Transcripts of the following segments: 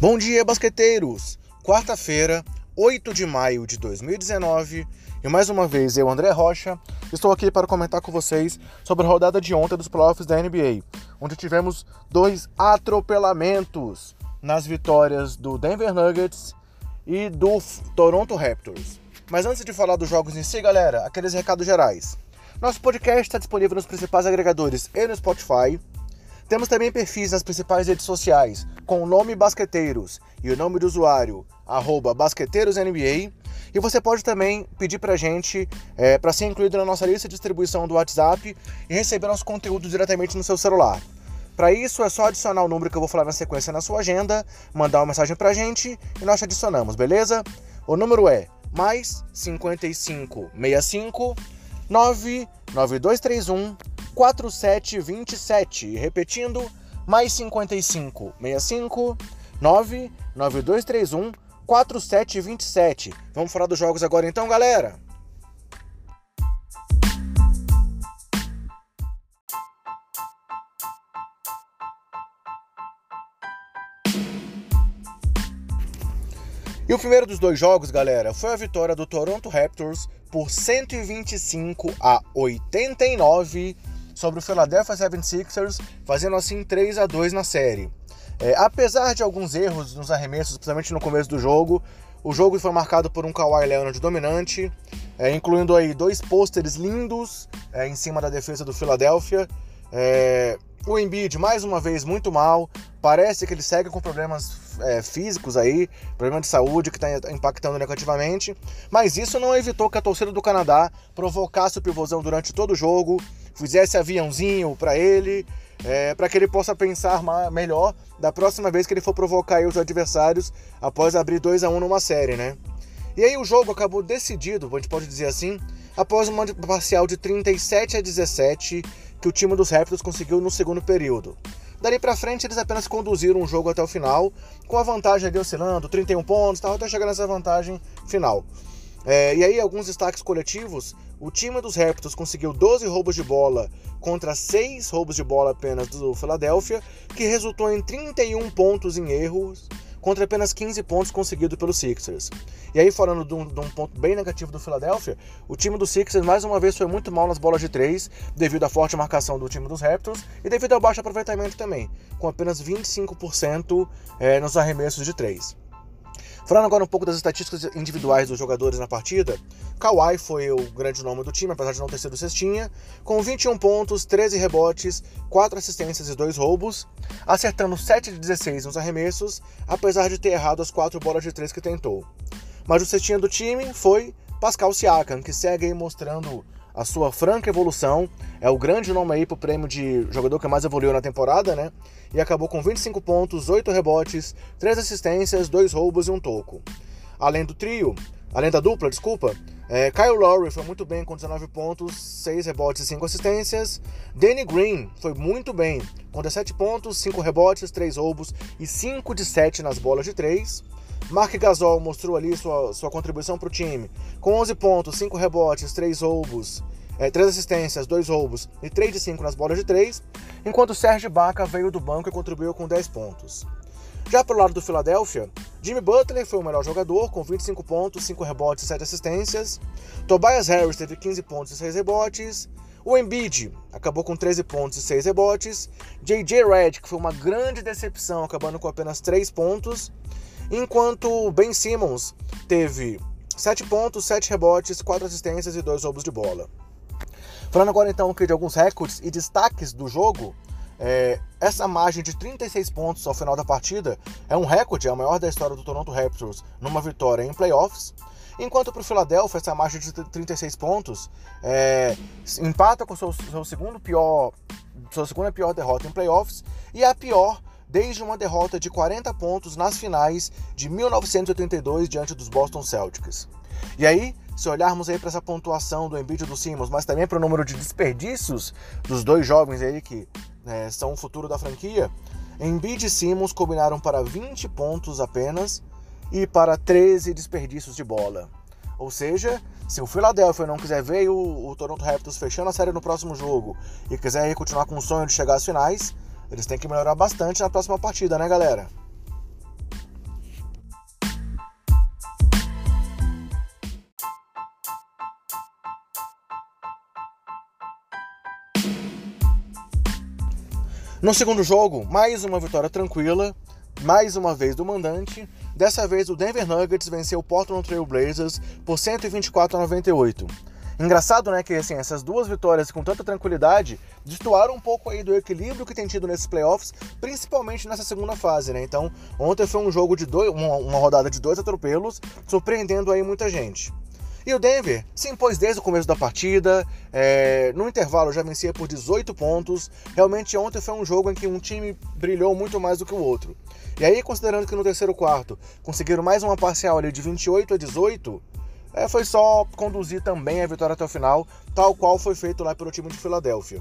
Bom dia, basqueteiros! Quarta-feira, 8 de maio de 2019, e mais uma vez eu, André Rocha, estou aqui para comentar com vocês sobre a rodada de ontem dos playoffs da NBA, onde tivemos dois atropelamentos nas vitórias do Denver Nuggets e do Toronto Raptors. Mas antes de falar dos jogos em si, galera, aqueles recados gerais. Nosso podcast está disponível nos principais agregadores e no Spotify. Temos também perfis nas principais redes sociais com o nome Basqueteiros e o nome do usuário basqueteirosNBA. E você pode também pedir pra gente é, para ser incluído na nossa lista de distribuição do WhatsApp e receber nosso conteúdo diretamente no seu celular. Para isso é só adicionar o número que eu vou falar na sequência na sua agenda, mandar uma mensagem pra gente e nós te adicionamos, beleza? O número é mais 5565 99231 4727. Repetindo, mais 55 65 99231 4727. Vamos falar dos jogos agora então, galera? E o primeiro dos dois jogos, galera, foi a vitória do Toronto Raptors por 125 a 89 sobre o Philadelphia 76ers, fazendo assim 3 a 2 na série. É, apesar de alguns erros nos arremessos, principalmente no começo do jogo, o jogo foi marcado por um Kawhi Leonard dominante, é, incluindo aí dois pôsteres lindos é, em cima da defesa do Philadelphia. É, o Embiid, mais uma vez, muito mal. Parece que ele segue com problemas é, físicos aí, problema de saúde que está impactando negativamente. Mas isso não evitou que a torcida do Canadá provocasse o pivôzão durante todo o jogo, fizesse aviãozinho para ele, é, para que ele possa pensar melhor da próxima vez que ele for provocar os adversários após abrir 2 a 1 numa série, né? E aí o jogo acabou decidido, a gente pode dizer assim, após uma parcial de 37 a 17 que o time dos Raptors conseguiu no segundo período. Dali para frente, eles apenas conduziram o jogo até o final, com a vantagem ali oscilando, 31 pontos, tal, até chegar nessa vantagem final. É, e aí, alguns destaques coletivos: o time dos Raptors conseguiu 12 roubos de bola contra 6 roubos de bola apenas do Philadelphia, que resultou em 31 pontos em erros contra apenas 15 pontos conseguidos pelos Sixers. E aí, falando de um, de um, ponto bem negativo do Philadelphia, o time dos Sixers mais uma vez foi muito mal nas bolas de 3, devido à forte marcação do time dos Raptors e devido ao baixo aproveitamento também, com apenas 25% é, nos arremessos de 3. Falando agora um pouco das estatísticas individuais dos jogadores na partida, Kawhi foi o grande nome do time, apesar de não ter sido cestinha, com 21 pontos, 13 rebotes, 4 assistências e 2 roubos, acertando 7 de 16 nos arremessos, apesar de ter errado as 4 bolas de 3 que tentou. Mas o cestinha do time foi Pascal Siakam, que segue aí mostrando a sua franca evolução. É o grande nome aí pro prêmio de jogador que mais evoluiu na temporada, né? E acabou com 25 pontos, 8 rebotes, 3 assistências, 2 roubos e um toco. Além do trio, além da dupla, desculpa, é, Kyle Lowry foi muito bem com 19 pontos, 6 rebotes e 5 assistências. Danny Green foi muito bem, com 17 pontos, 5 rebotes, 3 roubos e 5 de 7 nas bolas de 3. Mark Gasol mostrou ali sua, sua contribuição para o time, com 11 pontos, 5 rebotes, 3 roubos, é, 3 assistências, 2 roubos e 3 de 5 nas bolas de 3, enquanto Serge Baca veio do banco e contribuiu com 10 pontos. Já pelo lado do Philadelphia, Jimmy Butler foi o melhor jogador, com 25 pontos, 5 rebotes e 7 assistências. Tobias Harris teve 15 pontos e 6 rebotes. O Embiid acabou com 13 pontos e 6 rebotes. J.J. Redick foi uma grande decepção, acabando com apenas 3 pontos enquanto Ben Simmons teve 7 pontos, 7 rebotes, 4 assistências e 2 roubos de bola. Falando agora então de alguns recordes e destaques do jogo, é, essa margem de 36 pontos ao final da partida é um recorde, é a maior da história do Toronto Raptors numa vitória em playoffs. Enquanto para o Philadelphia, essa margem de 36 pontos é, empata com seu, seu segundo pior, sua segunda pior derrota em playoffs e a pior desde uma derrota de 40 pontos nas finais de 1982 diante dos Boston Celtics. E aí, se olharmos aí para essa pontuação do Embiid e do Simmons, mas também para o número de desperdícios dos dois jovens aí que né, são o futuro da franquia, Embiid e Simmons combinaram para 20 pontos apenas e para 13 desperdícios de bola. Ou seja, se o Philadelphia não quiser ver o, o Toronto Raptors fechando a série no próximo jogo e quiser continuar com o sonho de chegar às finais, eles têm que melhorar bastante na próxima partida, né, galera? No segundo jogo, mais uma vitória tranquila, mais uma vez do mandante. Dessa vez, o Denver Nuggets venceu o Portland Trail Blazers por 124 a 98. Engraçado, né, que assim, essas duas vitórias com tanta tranquilidade destoaram um pouco aí do equilíbrio que tem tido nesses playoffs, principalmente nessa segunda fase, né? Então, ontem foi um jogo de dois, uma, uma rodada de dois atropelos, surpreendendo aí muita gente. E o Denver se impôs desde o começo da partida, é, no intervalo já vencia por 18 pontos. Realmente ontem foi um jogo em que um time brilhou muito mais do que o outro. E aí, considerando que no terceiro quarto conseguiram mais uma parcial ali de 28 a 18, é, foi só conduzir também a vitória até o final, tal qual foi feito lá pelo time de Filadélfia.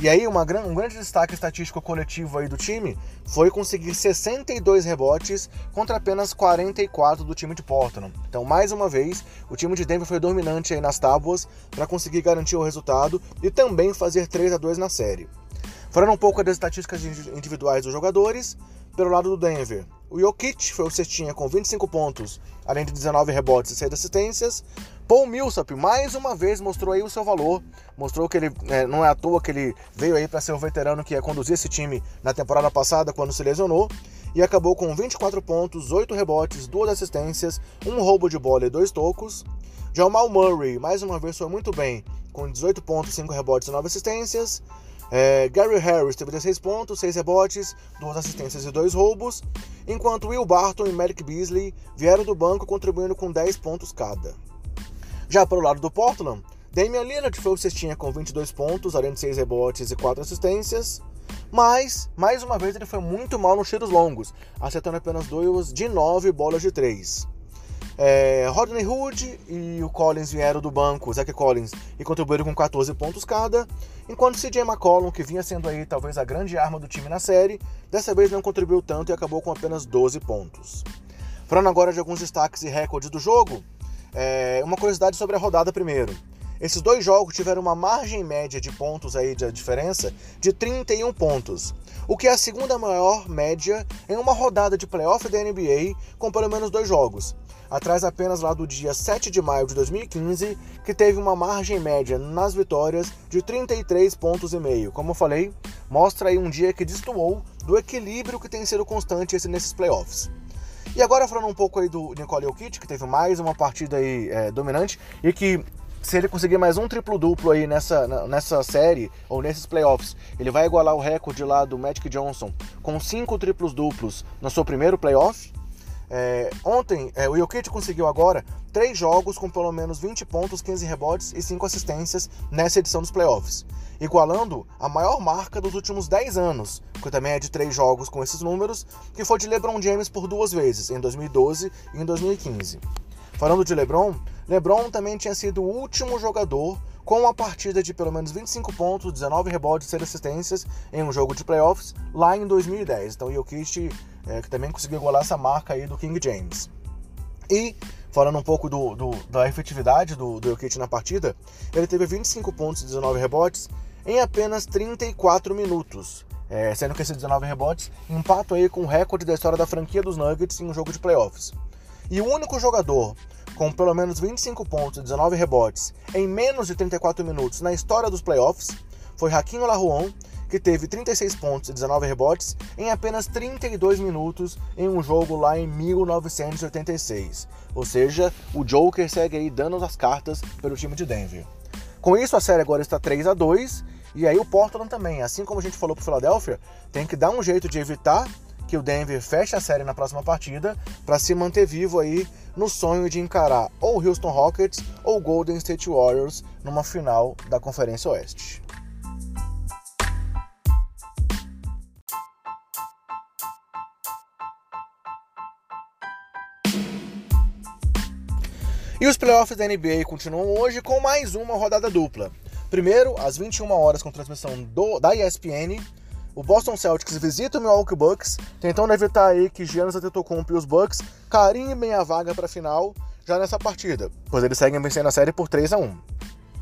E aí, uma, um grande destaque estatístico coletivo aí do time foi conseguir 62 rebotes contra apenas 44 do time de Portland. Então, mais uma vez, o time de Denver foi dominante aí nas tábuas para conseguir garantir o resultado e também fazer 3 a 2 na série. Falando um pouco das estatísticas individuais dos jogadores, pelo lado do Denver, o Jokic foi o cestinha com 25 pontos, além de 19 rebotes e 6 assistências. Paul Millsap mais uma vez mostrou aí o seu valor, mostrou que ele é, não é à toa que ele veio aí para ser o veterano que ia conduzir esse time na temporada passada quando se lesionou e acabou com 24 pontos, 8 rebotes, 2 assistências, um roubo de bola e 2 tocos. Jamal Murray mais uma vez foi muito bem, com 18 pontos, 5 rebotes e 9 assistências. É, Gary Harris teve 16 pontos, 6 rebotes, 2 assistências e 2 roubos, enquanto Will Barton e Merrick Beasley vieram do banco contribuindo com 10 pontos cada. Já para o lado do Portland, Damian Lillard foi o cestinha com 22 pontos, além de 6 rebotes e 4 assistências, mas, mais uma vez, ele foi muito mal nos tiros longos, acertando apenas 2 de 9 bolas de 3. É, Rodney Hood e o Collins vieram do banco, Zach Collins, e contribuíram com 14 pontos cada, enquanto CJ McCollum, que vinha sendo aí talvez a grande arma do time na série, dessa vez não contribuiu tanto e acabou com apenas 12 pontos. Falando agora de alguns destaques e recordes do jogo, é, uma curiosidade sobre a rodada primeiro. Esses dois jogos tiveram uma margem média de pontos aí de diferença de 31 pontos, o que é a segunda maior média em uma rodada de playoff da NBA com pelo menos dois jogos atrás apenas lá do dia 7 de maio de 2015, que teve uma margem média nas vitórias de 33 pontos e meio. Como eu falei, mostra aí um dia que destoou do equilíbrio que tem sido constante nesses playoffs. E agora falando um pouco aí do Nicole Jokic, que teve mais uma partida aí é, dominante e que se ele conseguir mais um triplo duplo aí nessa, nessa série ou nesses playoffs, ele vai igualar o recorde lá do Magic Johnson com cinco triplos duplos no seu primeiro playoff. É, ontem, é, o Jokic conseguiu agora três jogos com pelo menos 20 pontos, 15 rebotes e 5 assistências nessa edição dos playoffs, igualando a maior marca dos últimos 10 anos, que também é de três jogos com esses números, que foi de LeBron James por duas vezes, em 2012 e em 2015. Falando de LeBron, LeBron também tinha sido o último jogador com uma partida de pelo menos 25 pontos, 19 rebotes e 6 assistências em um jogo de playoffs lá em 2010. Então, Jokic é, que também conseguiu igualar essa marca aí do King James. E, falando um pouco do, do, da efetividade do, do Jokic na partida, ele teve 25 pontos e 19 rebotes em apenas 34 minutos. É, sendo que esses 19 rebotes empatam aí com o recorde da história da franquia dos Nuggets em um jogo de playoffs. E o único jogador com pelo menos 25 pontos e 19 rebotes em menos de 34 minutos na história dos playoffs foi Hakim Olajuwon, que teve 36 pontos e 19 rebotes em apenas 32 minutos em um jogo lá em 1986. Ou seja, o Joker segue aí dando as cartas pelo time de Denver. Com isso, a série agora está 3 a 2 e aí o Portland também, assim como a gente falou para Philadelphia, tem que dar um jeito de evitar que o Denver feche a série na próxima partida para se manter vivo aí no sonho de encarar ou o Houston Rockets ou o Golden State Warriors numa final da Conferência Oeste. E os playoffs da NBA continuam hoje com mais uma rodada dupla. Primeiro, às 21 horas com transmissão do, da ESPN, o Boston Celtics visita o Milwaukee Bucks, tentando evitar aí que Giannis Antetokounmpo e os Bucks carimbem a vaga para a final já nessa partida, pois eles seguem vencendo a série por 3 a 1.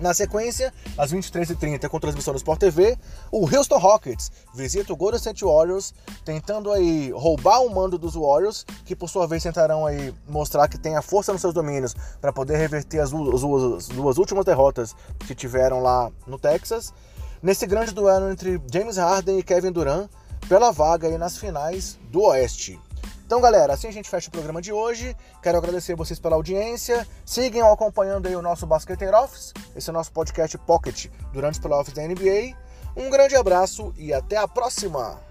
Na sequência, às 23h30, com transmissão do Sport TV, o Houston Rockets visita o Golden State Warriors, tentando aí roubar o mando dos Warriors, que por sua vez tentarão aí mostrar que tem a força nos seus domínios para poder reverter as, as, as duas últimas derrotas que tiveram lá no Texas. Nesse grande duelo entre James Harden e Kevin Durant pela vaga aí nas finais do Oeste. Então, galera, assim a gente fecha o programa de hoje. Quero agradecer vocês pela audiência. Sigam acompanhando aí o nosso Basqueteiro Office, esse é o nosso podcast Pocket durante os playoffs da NBA. Um grande abraço e até a próxima!